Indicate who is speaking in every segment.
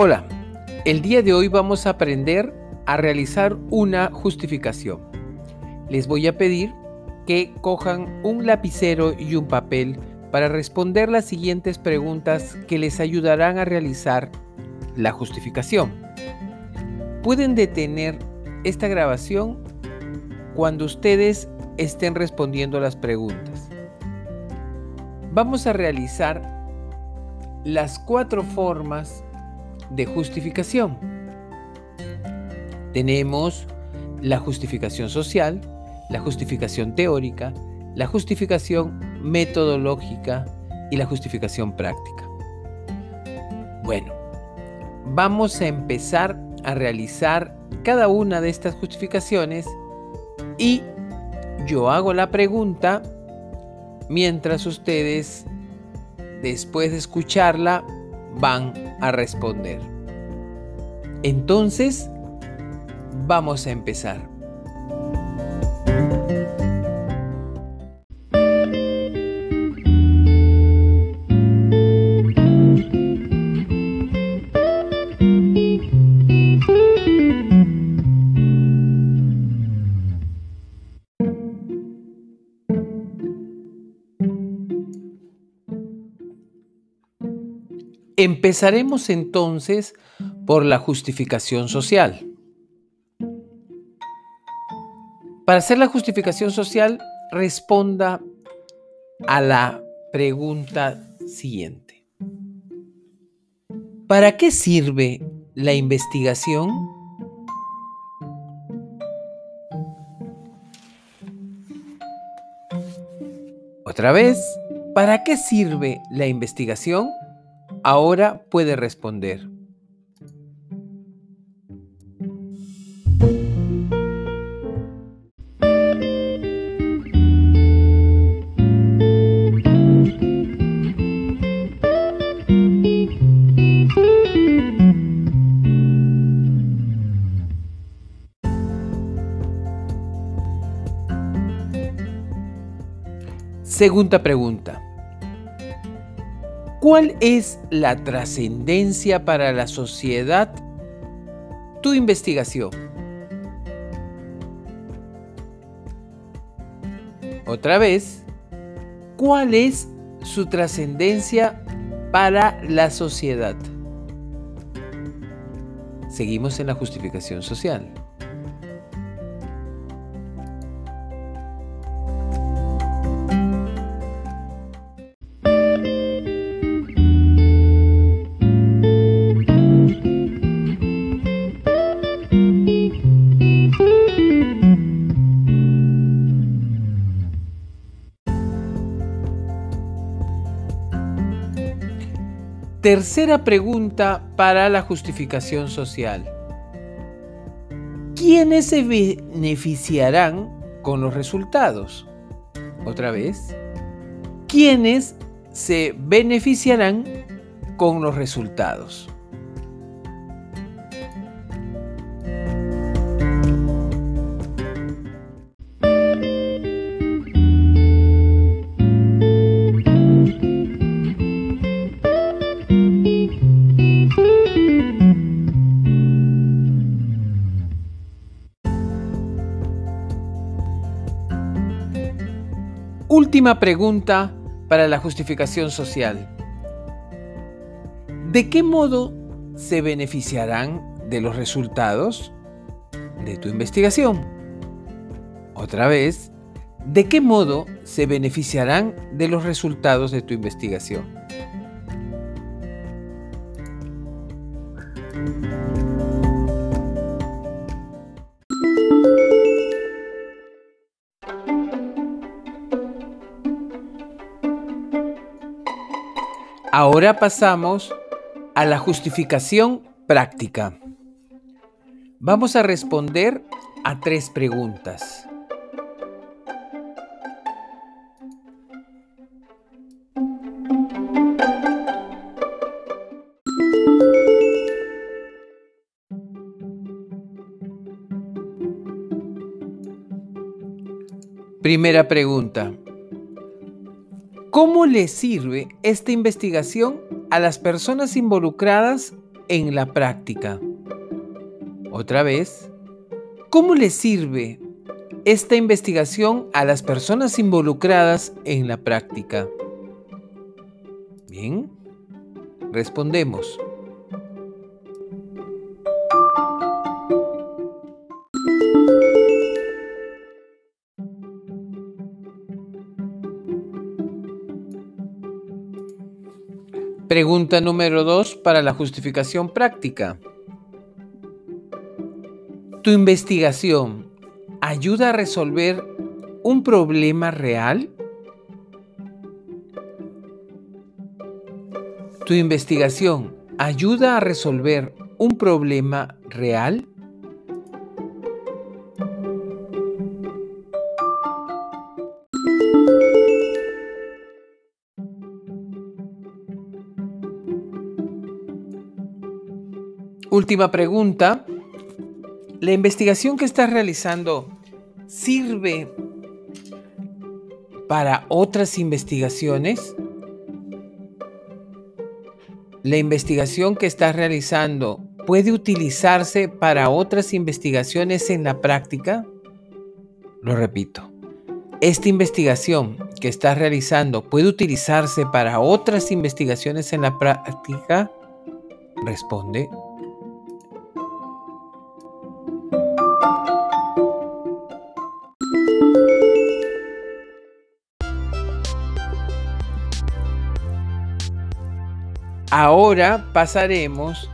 Speaker 1: Hola, el día de hoy vamos a aprender a realizar una justificación. Les voy a pedir que cojan un lapicero y un papel para responder las siguientes preguntas que les ayudarán a realizar la justificación. Pueden detener esta grabación cuando ustedes estén respondiendo las preguntas. Vamos a realizar las cuatro formas de justificación. Tenemos la justificación social, la justificación teórica, la justificación metodológica y la justificación práctica. Bueno, vamos a empezar a realizar cada una de estas justificaciones y yo hago la pregunta mientras ustedes, después de escucharla, van a responder. Entonces, vamos a empezar. Empezaremos entonces por la justificación social. Para hacer la justificación social, responda a la pregunta siguiente. ¿Para qué sirve la investigación? Otra vez, ¿para qué sirve la investigación? Ahora puede responder. Segunda pregunta. ¿Cuál es la trascendencia para la sociedad? Tu investigación. Otra vez, ¿cuál es su trascendencia para la sociedad? Seguimos en la justificación social. Tercera pregunta para la justificación social. ¿Quiénes se beneficiarán con los resultados? Otra vez. ¿Quiénes se beneficiarán con los resultados? Última pregunta para la justificación social. ¿De qué modo se beneficiarán de los resultados de tu investigación? Otra vez, ¿de qué modo se beneficiarán de los resultados de tu investigación? Ahora pasamos a la justificación práctica. Vamos a responder a tres preguntas. Primera pregunta. ¿Cómo le sirve esta investigación a las personas involucradas en la práctica. Otra vez, ¿cómo le sirve esta investigación a las personas involucradas en la práctica? Bien, respondemos. Pregunta número 2 para la justificación práctica. ¿Tu investigación ayuda a resolver un problema real? ¿Tu investigación ayuda a resolver un problema real? Última pregunta. ¿La investigación que estás realizando sirve para otras investigaciones? ¿La investigación que estás realizando puede utilizarse para otras investigaciones en la práctica? Lo repito. ¿Esta investigación que estás realizando puede utilizarse para otras investigaciones en la práctica? Responde Ahora pasaremos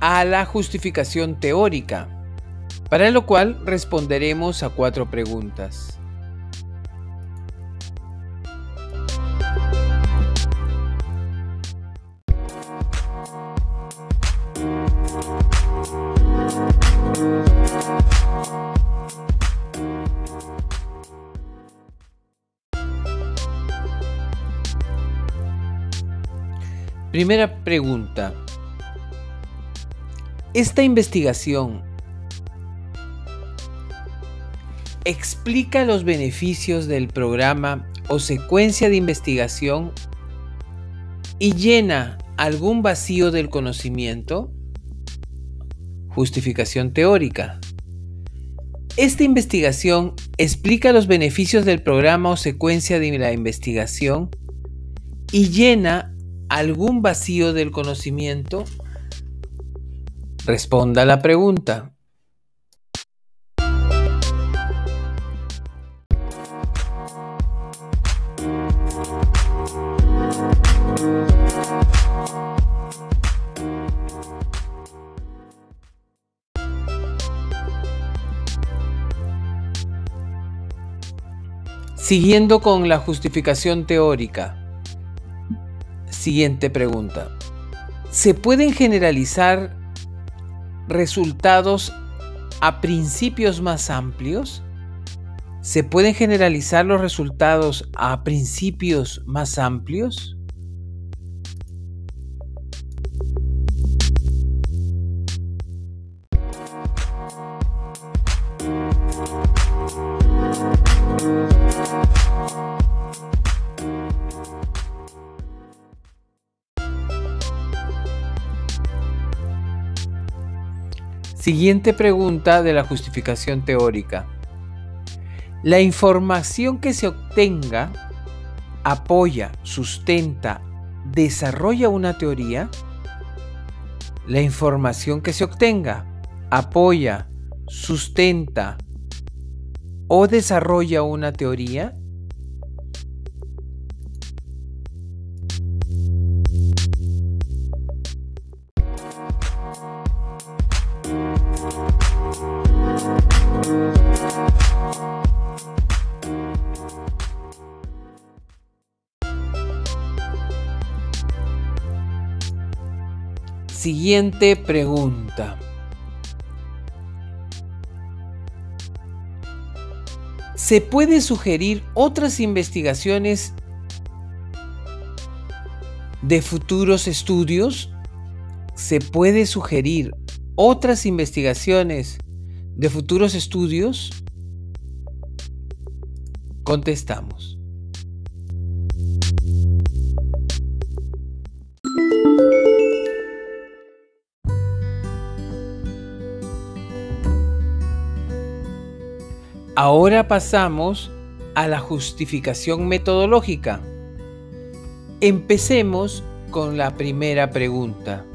Speaker 1: a la justificación teórica, para lo cual responderemos a cuatro preguntas. Primera pregunta. Esta investigación explica los beneficios del programa o secuencia de investigación y llena algún vacío del conocimiento? Justificación teórica. Esta investigación explica los beneficios del programa o secuencia de la investigación y llena algún vacío del conocimiento? Responda la pregunta. Siguiendo con la justificación teórica. Siguiente pregunta. ¿Se pueden generalizar resultados a principios más amplios? ¿Se pueden generalizar los resultados a principios más amplios? Siguiente pregunta de la justificación teórica. ¿La información que se obtenga apoya, sustenta, desarrolla una teoría? ¿La información que se obtenga apoya, sustenta o desarrolla una teoría? Siguiente pregunta. ¿Se puede sugerir otras investigaciones de futuros estudios? ¿Se puede sugerir otras investigaciones de futuros estudios? Contestamos. Ahora pasamos a la justificación metodológica. Empecemos con la primera pregunta.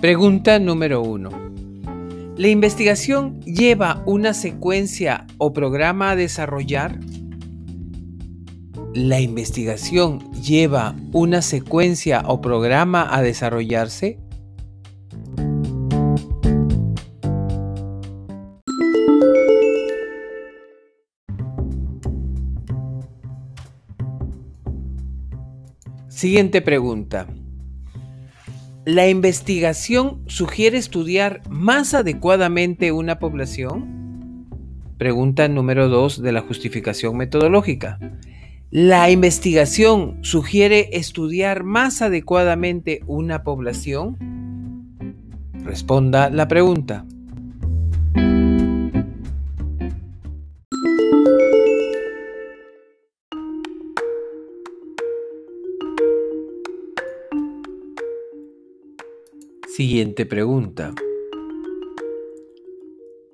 Speaker 1: Pregunta número 1. ¿La investigación lleva una secuencia o programa a desarrollar? ¿La investigación lleva una secuencia o programa a desarrollarse? Siguiente pregunta. ¿La investigación sugiere estudiar más adecuadamente una población? Pregunta número 2 de la justificación metodológica. ¿La investigación sugiere estudiar más adecuadamente una población? Responda la pregunta. Siguiente pregunta.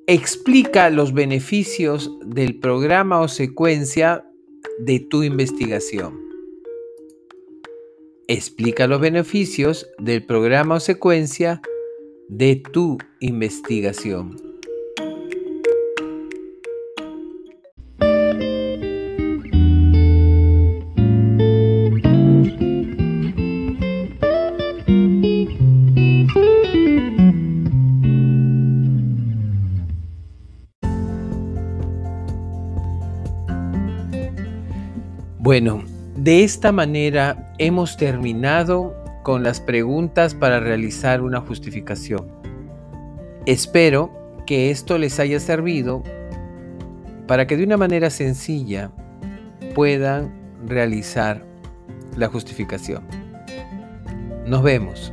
Speaker 1: Explica los beneficios del programa o secuencia de tu investigación. Explica los beneficios del programa o secuencia de tu investigación. Bueno, de esta manera hemos terminado con las preguntas para realizar una justificación. Espero que esto les haya servido para que de una manera sencilla puedan realizar la justificación. Nos vemos.